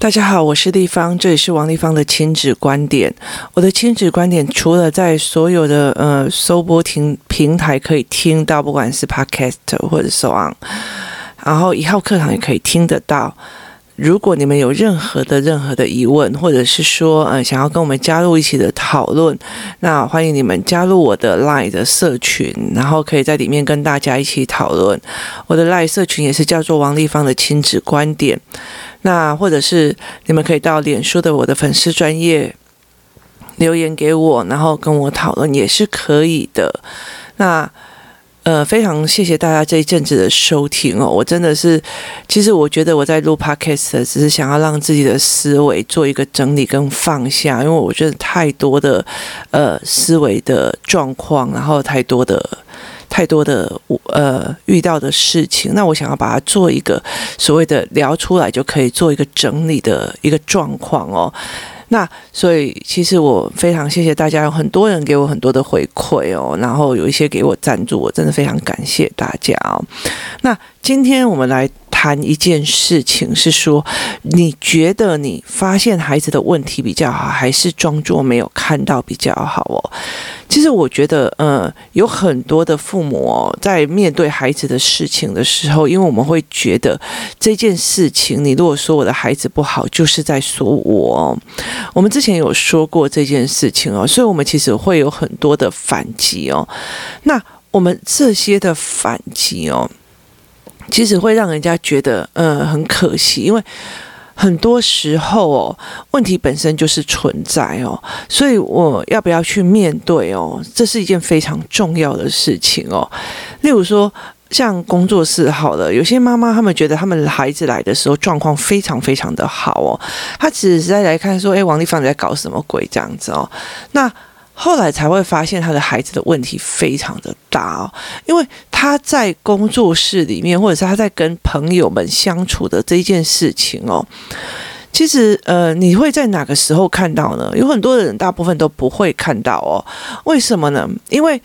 大家好，我是丽芳，这里是王丽芳的亲子观点。我的亲子观点除了在所有的呃收播听平台可以听到，不管是 Podcast 或者 So On，然后一号课堂也可以听得到。如果你们有任何的任何的疑问，或者是说呃想要跟我们加入一起的讨论，那欢迎你们加入我的 Line 的社群，然后可以在里面跟大家一起讨论。我的 Line 社群也是叫做王丽芳的亲子观点。那或者是你们可以到脸书的我的粉丝专页留言给我，然后跟我讨论也是可以的。那。呃，非常谢谢大家这一阵子的收听哦，我真的是，其实我觉得我在录 Podcast 只是想要让自己的思维做一个整理跟放下，因为我觉得太多的呃思维的状况，然后太多的太多的呃遇到的事情，那我想要把它做一个所谓的聊出来，就可以做一个整理的一个状况哦。那所以，其实我非常谢谢大家，有很多人给我很多的回馈哦，然后有一些给我赞助，我真的非常感谢大家哦。那今天我们来。谈一件事情是说，你觉得你发现孩子的问题比较好，还是装作没有看到比较好哦？其实我觉得，呃，有很多的父母，在面对孩子的事情的时候，因为我们会觉得这件事情，你如果说我的孩子不好，就是在说我。我们之前有说过这件事情哦，所以我们其实会有很多的反击哦。那我们这些的反击哦。其实会让人家觉得，呃，很可惜，因为很多时候哦，问题本身就是存在哦，所以我要不要去面对哦，这是一件非常重要的事情哦。例如说，像工作室好了，有些妈妈他们觉得他们孩子来的时候状况非常非常的好哦，他只是在来看说，哎，王丽芳你在搞什么鬼这样子哦，那。后来才会发现他的孩子的问题非常的大哦，因为他在工作室里面，或者是他在跟朋友们相处的这一件事情哦，其实呃，你会在哪个时候看到呢？有很多人大部分都不会看到哦，为什么呢？因为。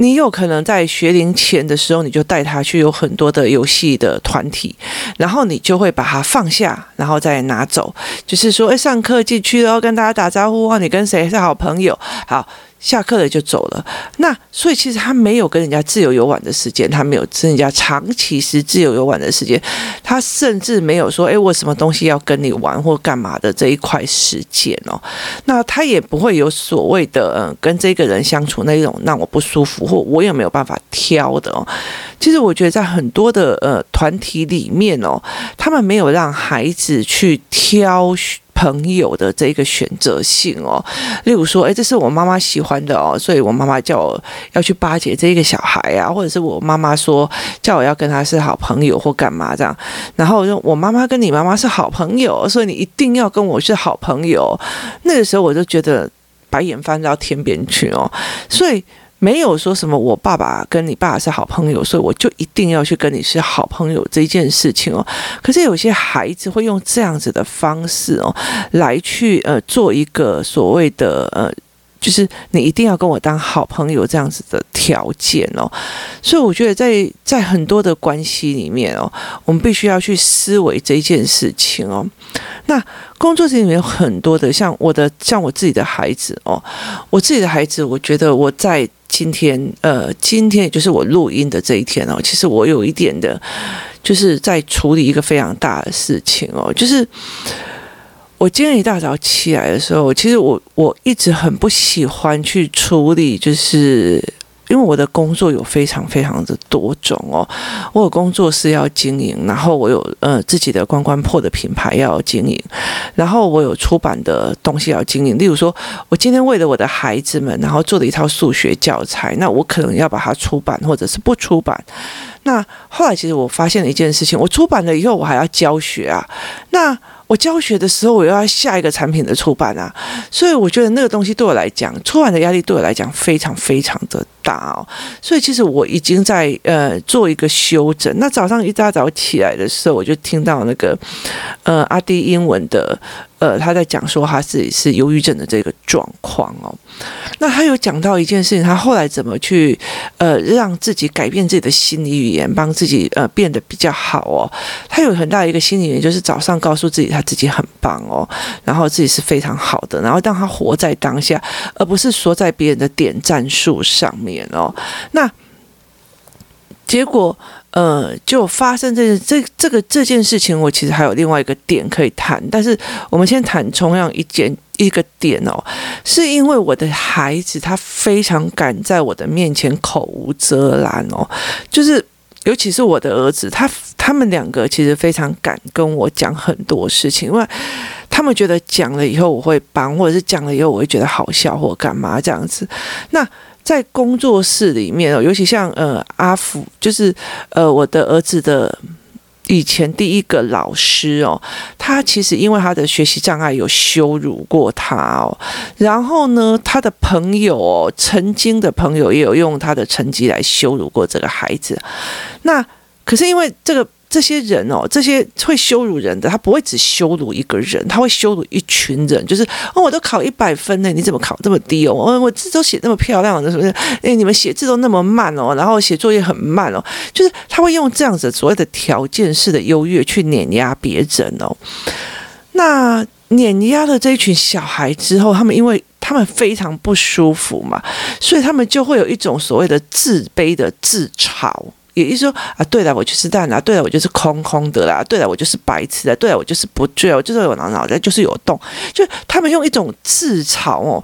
你有可能在学龄前的时候，你就带他去有很多的游戏的团体，然后你就会把他放下，然后再拿走，就是说，哎，上课进去了，跟大家打招呼，你跟谁是好朋友？好。下课了就走了，那所以其实他没有跟人家自由游玩的时间，他没有跟人家长期是自由游玩的时间，他甚至没有说，哎，我什么东西要跟你玩或干嘛的这一块时间哦，那他也不会有所谓的，嗯，跟这个人相处那种让我不舒服或我也没有办法挑的哦。其实我觉得在很多的呃团体里面哦，他们没有让孩子去挑选。朋友的这个选择性哦，例如说，诶，这是我妈妈喜欢的哦，所以我妈妈叫我要去巴结这个小孩啊，或者是我妈妈说叫我要跟他是好朋友或干嘛这样，然后就我妈妈跟你妈妈是好朋友，所以你一定要跟我是好朋友。那个时候我就觉得白眼翻到天边去哦，所以。没有说什么我爸爸跟你爸爸是好朋友，所以我就一定要去跟你是好朋友这件事情哦。可是有些孩子会用这样子的方式哦，来去呃做一个所谓的呃，就是你一定要跟我当好朋友这样子的条件哦。所以我觉得在在很多的关系里面哦，我们必须要去思维这件事情哦。那工作室里面有很多的，像我的像我自己的孩子哦，我自己的孩子，我觉得我在。今天，呃，今天也就是我录音的这一天哦。其实我有一点的，就是在处理一个非常大的事情哦。就是我今天一大早起来的时候，其实我我一直很不喜欢去处理，就是。因为我的工作有非常非常的多种哦，我有工作室要经营，然后我有呃自己的关关破的品牌要经营，然后我有出版的东西要经营。例如说，我今天为了我的孩子们，然后做了一套数学教材，那我可能要把它出版，或者是不出版。那后来其实我发现了一件事情，我出版了以后，我还要教学啊。那我教学的时候，我又要下一个产品的出版啊，所以我觉得那个东西对我来讲，出版的压力对我来讲非常非常的大哦。所以其实我已经在呃做一个修整。那早上一大早起来的时候，我就听到那个呃阿迪英文的呃，他在讲说他自己是忧郁症的这个状况哦。那他有讲到一件事情，他后来怎么去呃让自己改变自己的心理语言，帮自己呃变得比较好哦。他有很大的一个心理语言，就是早上告诉自己他自己很棒哦，然后自己是非常好的，然后让他活在当下，而不是说在别人的点赞数上面哦。那结果。呃，就发生这件这这个这件事情，我其实还有另外一个点可以谈，但是我们先谈同样一件一个点哦，是因为我的孩子他非常敢在我的面前口无遮拦哦，就是尤其是我的儿子，他他们两个其实非常敢跟我讲很多事情，因为他们觉得讲了以后我会帮，或者是讲了以后我会觉得好笑或干嘛这样子，那。在工作室里面哦，尤其像呃阿福，就是呃我的儿子的以前第一个老师哦，他其实因为他的学习障碍有羞辱过他哦，然后呢，他的朋友哦，曾经的朋友也有用他的成绩来羞辱过这个孩子，那可是因为这个。这些人哦，这些会羞辱人的，他不会只羞辱一个人，他会羞辱一群人。就是哦，我都考一百分呢，你怎么考这么低哦？我我字都写那么漂亮的，是不是？诶，你们写字都那么慢哦，然后写作业很慢哦，就是他会用这样子所谓的条件式的优越去碾压别人哦。那碾压了这一群小孩之后，他们因为他们非常不舒服嘛，所以他们就会有一种所谓的自卑的自嘲。也就是说啊，对了，我就是蛋啦，对了，我就是空空的啦，对了，我就是白痴的，对了，我就是不醉，我就是有脑脑袋就是有洞，就他们用一种自嘲哦，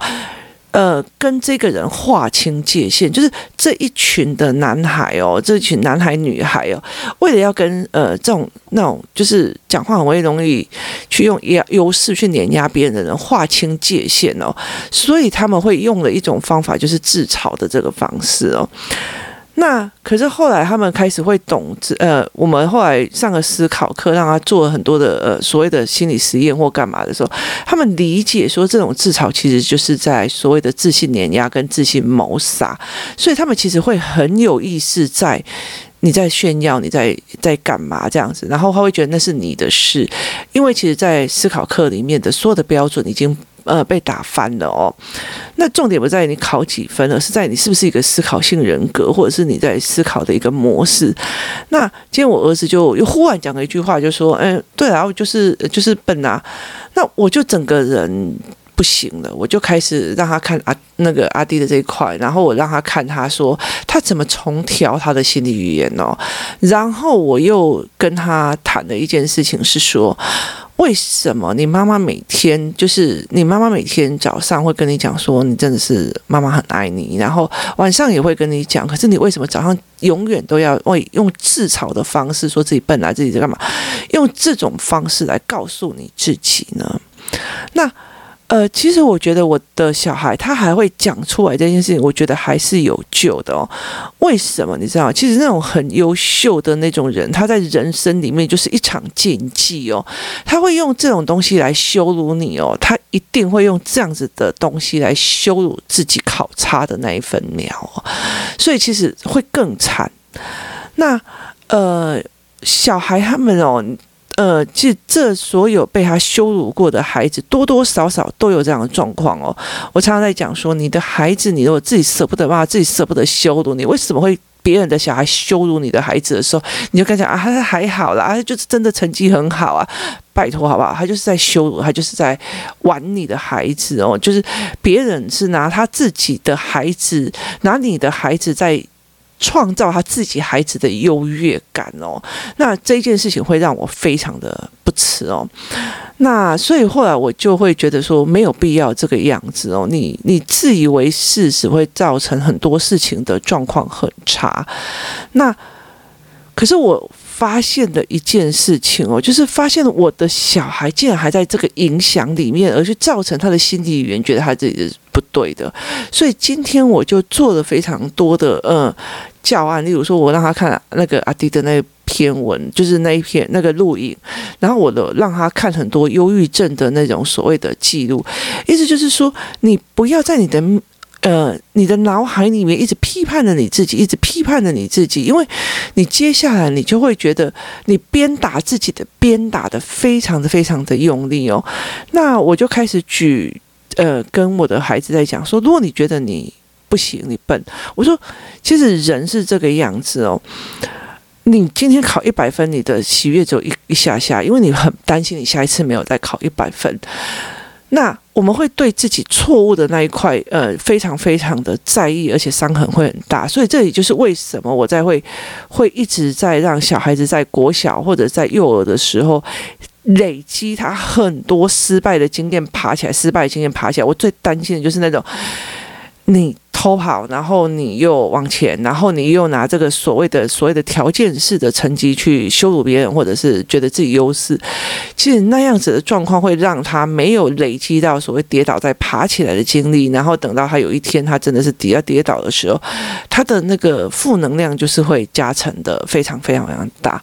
呃，跟这个人划清界限，就是这一群的男孩哦，这一群男孩女孩哦，为了要跟呃这种那种就是讲话很容易去用优优势去碾压别人的人划清界限哦，所以他们会用的一种方法就是自嘲的这个方式哦。那可是后来他们开始会懂，呃，我们后来上个思考课，让他做了很多的呃所谓的心理实验或干嘛的时候，他们理解说这种自嘲其实就是在所谓的自信碾压跟自信谋杀，所以他们其实会很有意识在你在炫耀，你在在干嘛这样子，然后他会觉得那是你的事，因为其实，在思考课里面的所有的标准已经。呃，被打翻了哦。那重点不在于你考几分，而是在你是不是一个思考性人格，或者是你在思考的一个模式。那今天我儿子就又忽然讲了一句话，就说：“嗯，对，然后就是就是笨啊。”那我就整个人不行了，我就开始让他看阿那个阿弟的这一块，然后我让他看他说他怎么重调他的心理语言哦。然后我又跟他谈的一件事情是说。为什么你妈妈每天就是你妈妈每天早上会跟你讲说你真的是妈妈很爱你，然后晚上也会跟你讲，可是你为什么早上永远都要为用自嘲的方式说自己笨啊，自己在干嘛？用这种方式来告诉你自己呢？那。呃，其实我觉得我的小孩他还会讲出来这件事情，我觉得还是有救的哦。为什么你知道？其实那种很优秀的那种人，他在人生里面就是一场竞技哦。他会用这种东西来羞辱你哦，他一定会用这样子的东西来羞辱自己考差的那一份鸟哦。所以其实会更惨。那呃，小孩他们哦。呃，其实这所有被他羞辱过的孩子，多多少少都有这样的状况哦。我常常在讲说，你的孩子，你如果自己舍不得骂，自己舍不得羞辱你，为什么会别人的小孩羞辱你的孩子的时候，你就跟他讲啊，他还好啦，啊，就是真的成绩很好啊，拜托好不好？他就是在羞辱，他就是在玩你的孩子哦，就是别人是拿他自己的孩子，拿你的孩子在。创造他自己孩子的优越感哦，那这件事情会让我非常的不齿哦。那所以后来我就会觉得说没有必要这个样子哦。你你自以为是，只会造成很多事情的状况很差。那可是我发现的一件事情哦，就是发现我的小孩竟然还在这个影响里面，而去造成他的心理语言觉得他自己的。不对的，所以今天我就做了非常多的呃教案，例如说，我让他看那个阿迪的那篇文，就是那一篇那个录影，然后我的让他看很多忧郁症的那种所谓的记录，意思就是说，你不要在你的呃，你的脑海里面一直批判着你自己，一直批判着你自己，因为你接下来你就会觉得你鞭打自己的鞭打的非常的非常的用力哦。那我就开始举，呃，跟我的孩子在讲说，如果你觉得你不行，你笨，我说，其实人是这个样子哦。你今天考一百分，你的喜悦只有一一下下，因为你很担心你下一次没有再考一百分。那我们会对自己错误的那一块，呃，非常非常的在意，而且伤痕会很大。所以这里就是为什么我在会会一直在让小孩子在国小或者在幼儿的时候累积他很多失败的经验，爬起来，失败的经验爬起来。我最担心的就是那种你。偷跑，然后你又往前，然后你又拿这个所谓的所谓的条件式的成绩去羞辱别人，或者是觉得自己优势。其实那样子的状况会让他没有累积到所谓跌倒再爬起来的经历，然后等到他有一天他真的是跌要跌倒的时候，他的那个负能量就是会加成的非常非常非常大。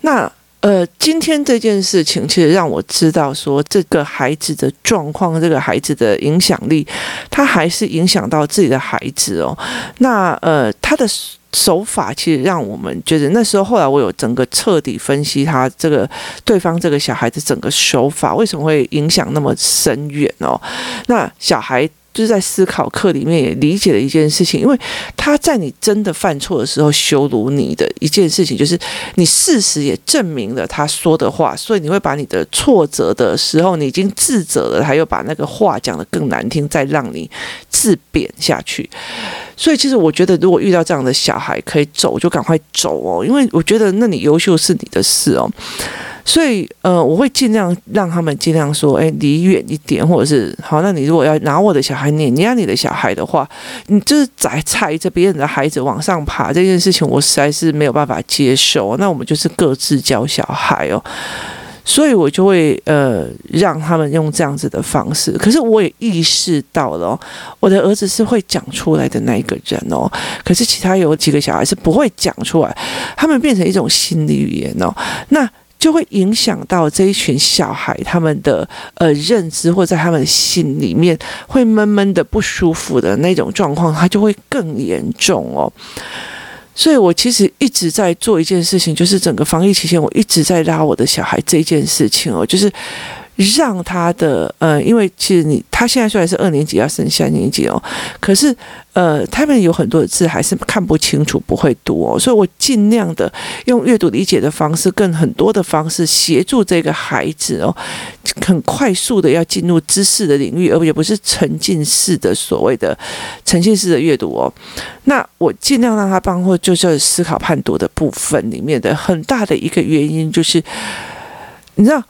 那。呃，今天这件事情其实让我知道，说这个孩子的状况，这个孩子的影响力，他还是影响到自己的孩子哦。那呃，他的手法其实让我们觉得，那时候后来我有整个彻底分析他这个对方这个小孩子整个手法为什么会影响那么深远哦。那小孩。就是在思考课里面也理解了一件事情，因为他在你真的犯错的时候羞辱你的一件事情，就是你事实也证明了他说的话，所以你会把你的挫折的时候，你已经自责了，他又把那个话讲得更难听，再让你自贬下去。所以其实我觉得，如果遇到这样的小孩，可以走就赶快走哦，因为我觉得那你优秀是你的事哦。所以，呃，我会尽量让他们尽量说，哎，离远一点，或者是好。那你如果要拿我的小孩碾压你的小孩的话，你就是在踩着别人的孩子往上爬这件事情，我实在是没有办法接受。那我们就是各自教小孩哦。所以我就会呃让他们用这样子的方式。可是我也意识到了，我的儿子是会讲出来的那一个人哦。可是其他有几个小孩是不会讲出来，他们变成一种心理语言哦。那。就会影响到这一群小孩他们的呃认知，或在他们心里面会闷闷的不舒服的那种状况，他就会更严重哦。所以我其实一直在做一件事情，就是整个防疫期间，我一直在拉我的小孩这件事情哦，就是。让他的呃，因为其实你他现在虽然是二年级要升三年级哦，可是呃，他们有很多的字还是看不清楚，不会读哦，所以我尽量的用阅读理解的方式，跟很多的方式协助这个孩子哦，很快速的要进入知识的领域，而且不是沉浸式的所谓的沉浸式的阅读哦。那我尽量让他包括就是思考判读的部分里面的很大的一个原因就是，你知道。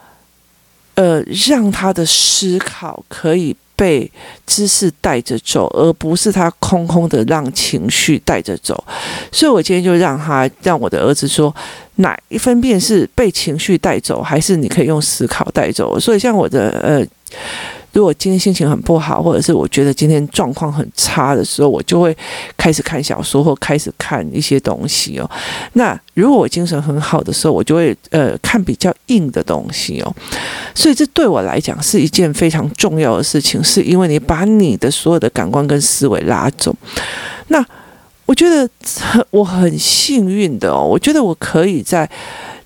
呃，让他的思考可以被知识带着走，而不是他空空的让情绪带着走。所以我今天就让他让我的儿子说，哪一分辨是被情绪带走，还是你可以用思考带走。所以像我的呃。如果今天心情很不好，或者是我觉得今天状况很差的时候，我就会开始看小说或开始看一些东西哦。那如果我精神很好的时候，我就会呃看比较硬的东西哦。所以这对我来讲是一件非常重要的事情，是因为你把你的所有的感官跟思维拉走。那我觉得我很幸运的哦，我觉得我可以在。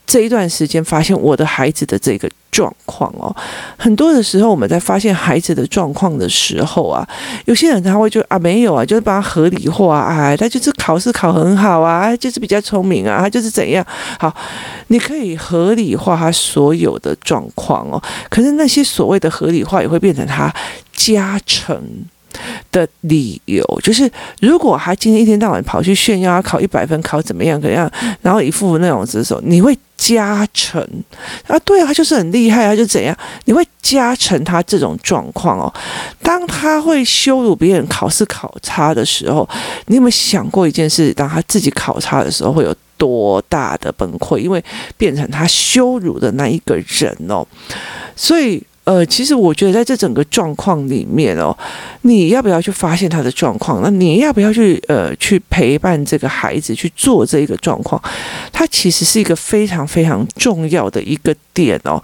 这一段时间发现我的孩子的这个状况哦，很多的时候我们在发现孩子的状况的时候啊，有些人他会就啊没有啊，就是把他合理化啊，他就是考试考很好啊，就是比较聪明啊，就是怎样好，你可以合理化他所有的状况哦，可是那些所谓的合理化也会变成他加成。的理由就是，如果他今天一天到晚跑去炫耀，他考一百分，考怎么样怎么样，然后一副那种姿势，你会加成啊？对啊，他就是很厉害啊，就怎样？你会加成他这种状况哦。当他会羞辱别人考试考差的时候，你有没有想过一件事？当他自己考差的时候，会有多大的崩溃？因为变成他羞辱的那一个人哦。所以。呃，其实我觉得在这整个状况里面哦，你要不要去发现他的状况？那你要不要去呃去陪伴这个孩子去做这一个状况？它其实是一个非常非常重要的一个点哦。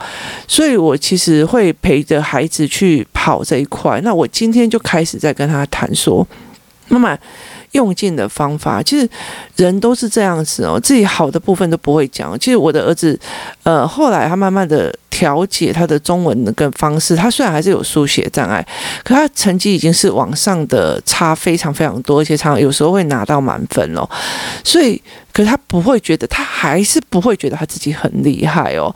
所以我其实会陪着孩子去跑这一块。那我今天就开始在跟他谈说，妈妈。用尽的方法，其实人都是这样子哦，自己好的部分都不会讲。其实我的儿子，呃，后来他慢慢的调节他的中文的跟方式，他虽然还是有书写障碍，可他成绩已经是往上的差非常非常多，而且常常有时候会拿到满分哦。所以，可是他不会觉得，他还是不会觉得他自己很厉害哦，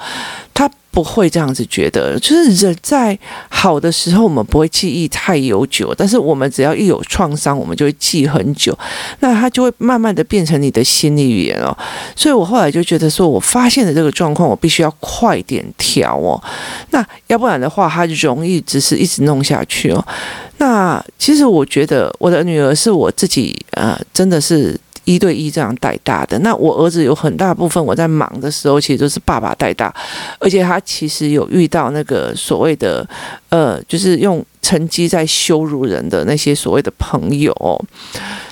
他。不会这样子觉得，就是人在好的时候，我们不会记忆太悠久，但是我们只要一有创伤，我们就会记很久，那它就会慢慢的变成你的心理语言哦。所以我后来就觉得说，我发现了这个状况，我必须要快点调哦，那要不然的话，它容易只是一直弄下去哦。那其实我觉得我的女儿是我自己呃，真的是。一对一这样带大的，那我儿子有很大部分我在忙的时候，其实都是爸爸带大，而且他其实有遇到那个所谓的，呃，就是用成绩在羞辱人的那些所谓的朋友，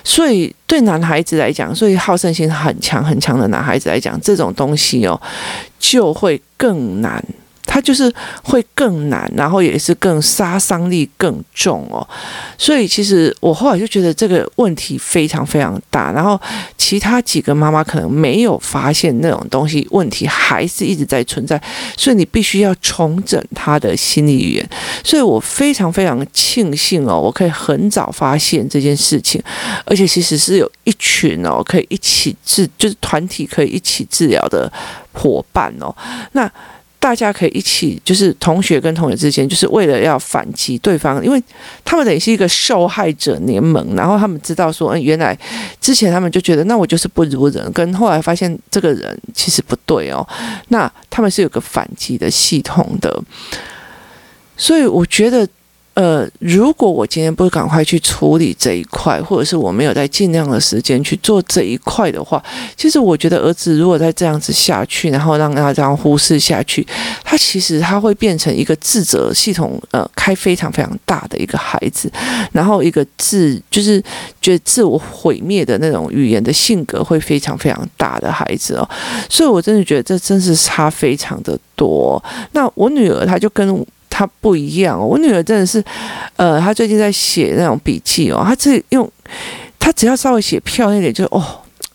所以对男孩子来讲，所以好胜心很强很强的男孩子来讲，这种东西哦，就会更难。他就是会更难，然后也是更杀伤力更重哦，所以其实我后来就觉得这个问题非常非常大，然后其他几个妈妈可能没有发现那种东西，问题还是一直在存在，所以你必须要重整他的心理语言。所以我非常非常庆幸哦，我可以很早发现这件事情，而且其实是有一群哦可以一起治，就是团体可以一起治疗的伙伴哦，那。大家可以一起，就是同学跟同学之间，就是为了要反击对方，因为他们等于是一个受害者联盟，然后他们知道说，嗯，原来之前他们就觉得，那我就是不如人，跟后来发现这个人其实不对哦，那他们是有个反击的系统的，所以我觉得。呃，如果我今天不赶快去处理这一块，或者是我没有在尽量的时间去做这一块的话，其实我觉得儿子如果再这样子下去，然后让他这样忽视下去，他其实他会变成一个自责系统，呃，开非常非常大的一个孩子，然后一个自就是觉得自我毁灭的那种语言的性格会非常非常大的孩子哦，所以我真的觉得这真是差非常的多。那我女儿她就跟。他不一样。哦，我女儿真的是，呃，她最近在写那种笔记哦，她自己用，她只要稍微写漂亮一点，就哦，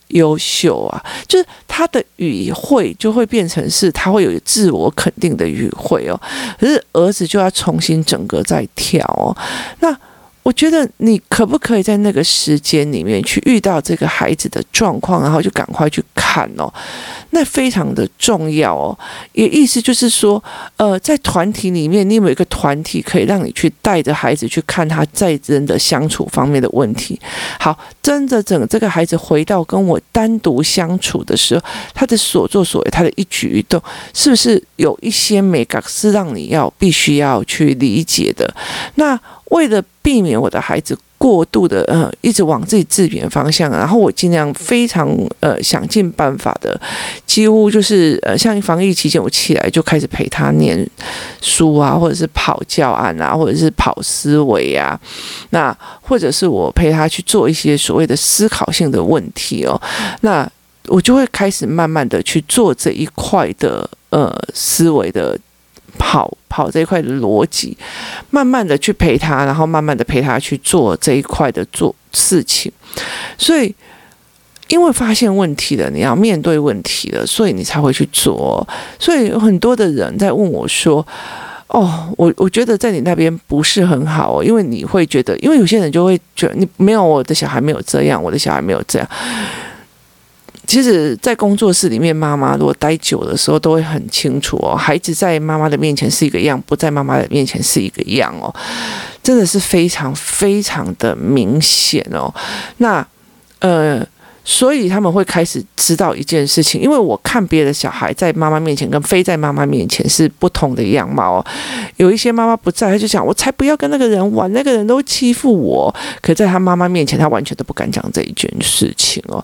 优秀啊，就是她的语汇就会变成是，她会有自我肯定的语汇哦，可是儿子就要重新整个再调哦，那。我觉得你可不可以在那个时间里面去遇到这个孩子的状况，然后就赶快去看哦，那非常的重要哦。也意思就是说，呃，在团体里面，你有没有一个团体可以让你去带着孩子去看他在人的相处方面的问题？好，真的整这个孩子回到跟我单独相处的时候，他的所作所为，他的一举一动，是不是有一些美感是让你要必须要去理解的？那。为了避免我的孩子过度的呃一直往自己自贬方向，然后我尽量非常呃想尽办法的，几乎就是呃像防疫期间，我起来就开始陪他念书啊，或者是跑教案啊，或者是跑思维啊，那或者是我陪他去做一些所谓的思考性的问题哦，那我就会开始慢慢的去做这一块的呃思维的。跑跑这一块的逻辑，慢慢的去陪他，然后慢慢的陪他去做这一块的做事情。所以，因为发现问题了，你要面对问题了，所以你才会去做。所以有很多的人在问我说：“哦，我我觉得在你那边不是很好，因为你会觉得，因为有些人就会觉得你没有我的小孩没有这样，我的小孩没有这样。”其实，在工作室里面，妈妈如果待久的时候，都会很清楚哦。孩子在妈妈的面前是一个样，不在妈妈的面前是一个样哦，真的是非常非常的明显哦。那呃，所以他们会开始知道一件事情，因为我看别的小孩在妈妈面前跟非在妈妈面前是不同的样貌哦。有一些妈妈不在，他就讲我才不要跟那个人玩，那个人都欺负我。可在他妈妈面前，他完全都不敢讲这一件事情哦。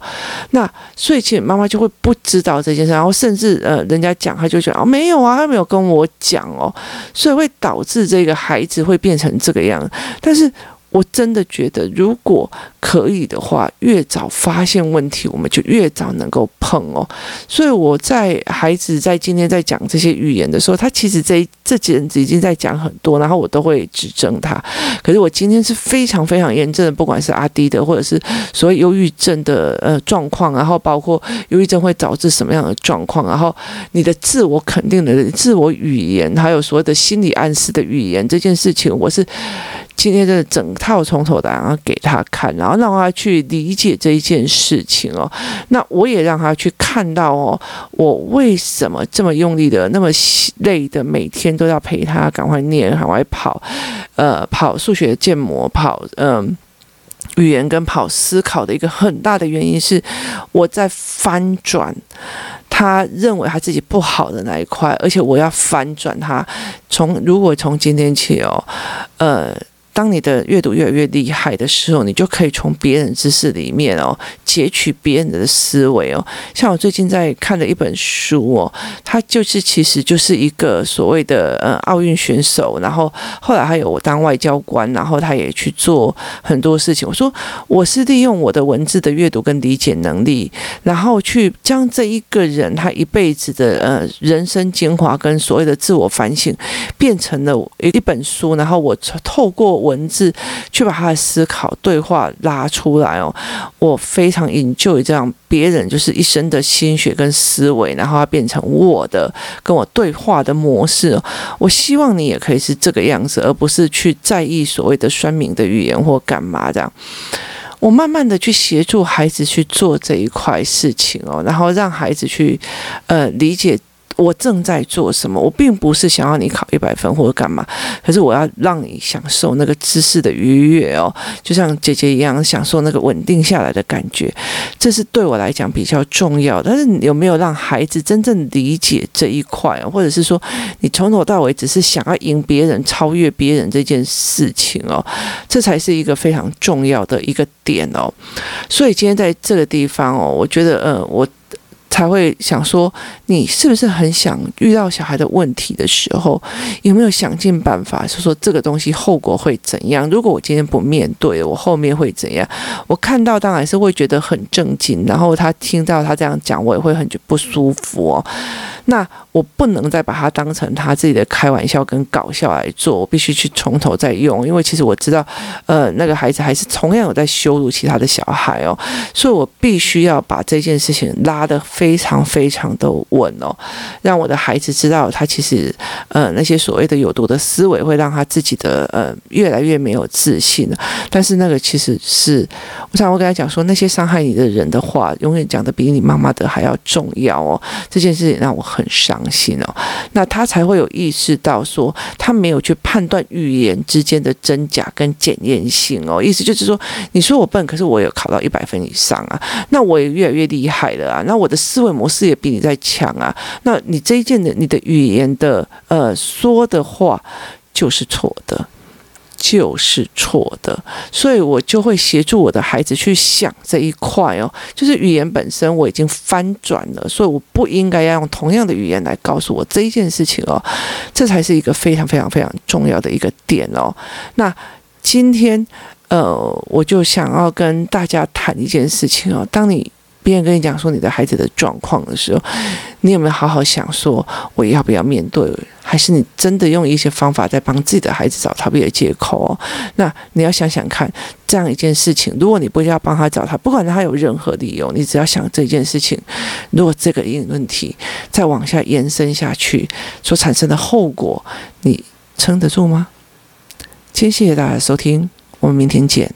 那所以其实妈妈就会不知道这件事，然后甚至呃，人家讲他就讲哦，没有啊，他没有跟我讲哦，所以会导致这个孩子会变成这个样，但是。我真的觉得，如果可以的话，越早发现问题，我们就越早能够碰哦。所以我在孩子在今天在讲这些语言的时候，他其实这这几人已经在讲很多，然后我都会指正他。可是我今天是非常非常严正的，不管是阿迪的，或者是所谓忧郁症的呃状况，然后包括忧郁症会导致什么样的状况，然后你的自我肯定的自我语言，还有所谓的心理暗示的语言这件事情，我是。今天的整套从头到尾给他看，然后让他去理解这一件事情哦。那我也让他去看到哦，我为什么这么用力的、那么累的，每天都要陪他赶快念、赶快跑，呃，跑数学建模、跑嗯、呃、语言跟跑思考的一个很大的原因是，我在翻转他认为他自己不好的那一块，而且我要翻转他。从如果从今天起哦，呃。当你的阅读越来越厉害的时候，你就可以从别人知识里面哦，截取别人的思维哦。像我最近在看的一本书哦，它就是其实就是一个所谓的呃奥运选手，然后后来还有我当外交官，然后他也去做很多事情。我说我是利用我的文字的阅读跟理解能力，然后去将这一个人他一辈子的呃人生精华跟所谓的自我反省变成了一本书，然后我透过。文字去把他的思考对话拉出来哦，我非常 enjoy 这样别人就是一生的心血跟思维，然后他变成我的跟我对话的模式。我希望你也可以是这个样子，而不是去在意所谓的酸民的语言或干嘛这样。我慢慢的去协助孩子去做这一块事情哦，然后让孩子去呃理解。我正在做什么？我并不是想要你考一百分或者干嘛，可是我要让你享受那个知识的愉悦哦，就像姐姐一样享受那个稳定下来的感觉，这是对我来讲比较重要。但是你有没有让孩子真正理解这一块，或者是说你从头到尾只是想要赢别人、超越别人这件事情哦，这才是一个非常重要的一个点哦。所以今天在这个地方哦，我觉得嗯，我。才会想说，你是不是很想遇到小孩的问题的时候，有没有想尽办法说说这个东西后果会怎样？如果我今天不面对，我后面会怎样？我看到当然是会觉得很震惊，然后他听到他这样讲，我也会很不舒服哦。那我不能再把它当成他自己的开玩笑跟搞笑来做，我必须去从头再用，因为其实我知道，呃，那个孩子还是同样有在羞辱其他的小孩哦，所以我必须要把这件事情拉得非常非常的稳哦，让我的孩子知道，他其实呃那些所谓的有毒的思维会让他自己的呃越来越没有自信，但是那个其实是，我想我跟他讲说，那些伤害你的人的话，永远讲得比你妈妈的还要重要哦，这件事情让我很伤心哦，那他才会有意识到说，他没有去判断语言之间的真假跟检验性哦。意思就是说，你说我笨，可是我有考到一百分以上啊，那我也越来越厉害了啊，那我的思维模式也比你在强啊，那你这一件的你的语言的呃说的话就是错的。就是错的，所以我就会协助我的孩子去想这一块哦，就是语言本身我已经翻转了，所以我不应该要用同样的语言来告诉我这一件事情哦，这才是一个非常非常非常重要的一个点哦。那今天呃，我就想要跟大家谈一件事情哦，当你。别人跟你讲说你的孩子的状况的时候，你有没有好好想说我要不要面对？还是你真的用一些方法在帮自己的孩子找逃避的借口哦？那你要想想看，这样一件事情，如果你不要帮他找他，不管他有任何理由，你只要想这件事情，如果这个问题再往下延伸下去，所产生的后果，你撑得住吗？今天谢谢大家收听，我们明天见。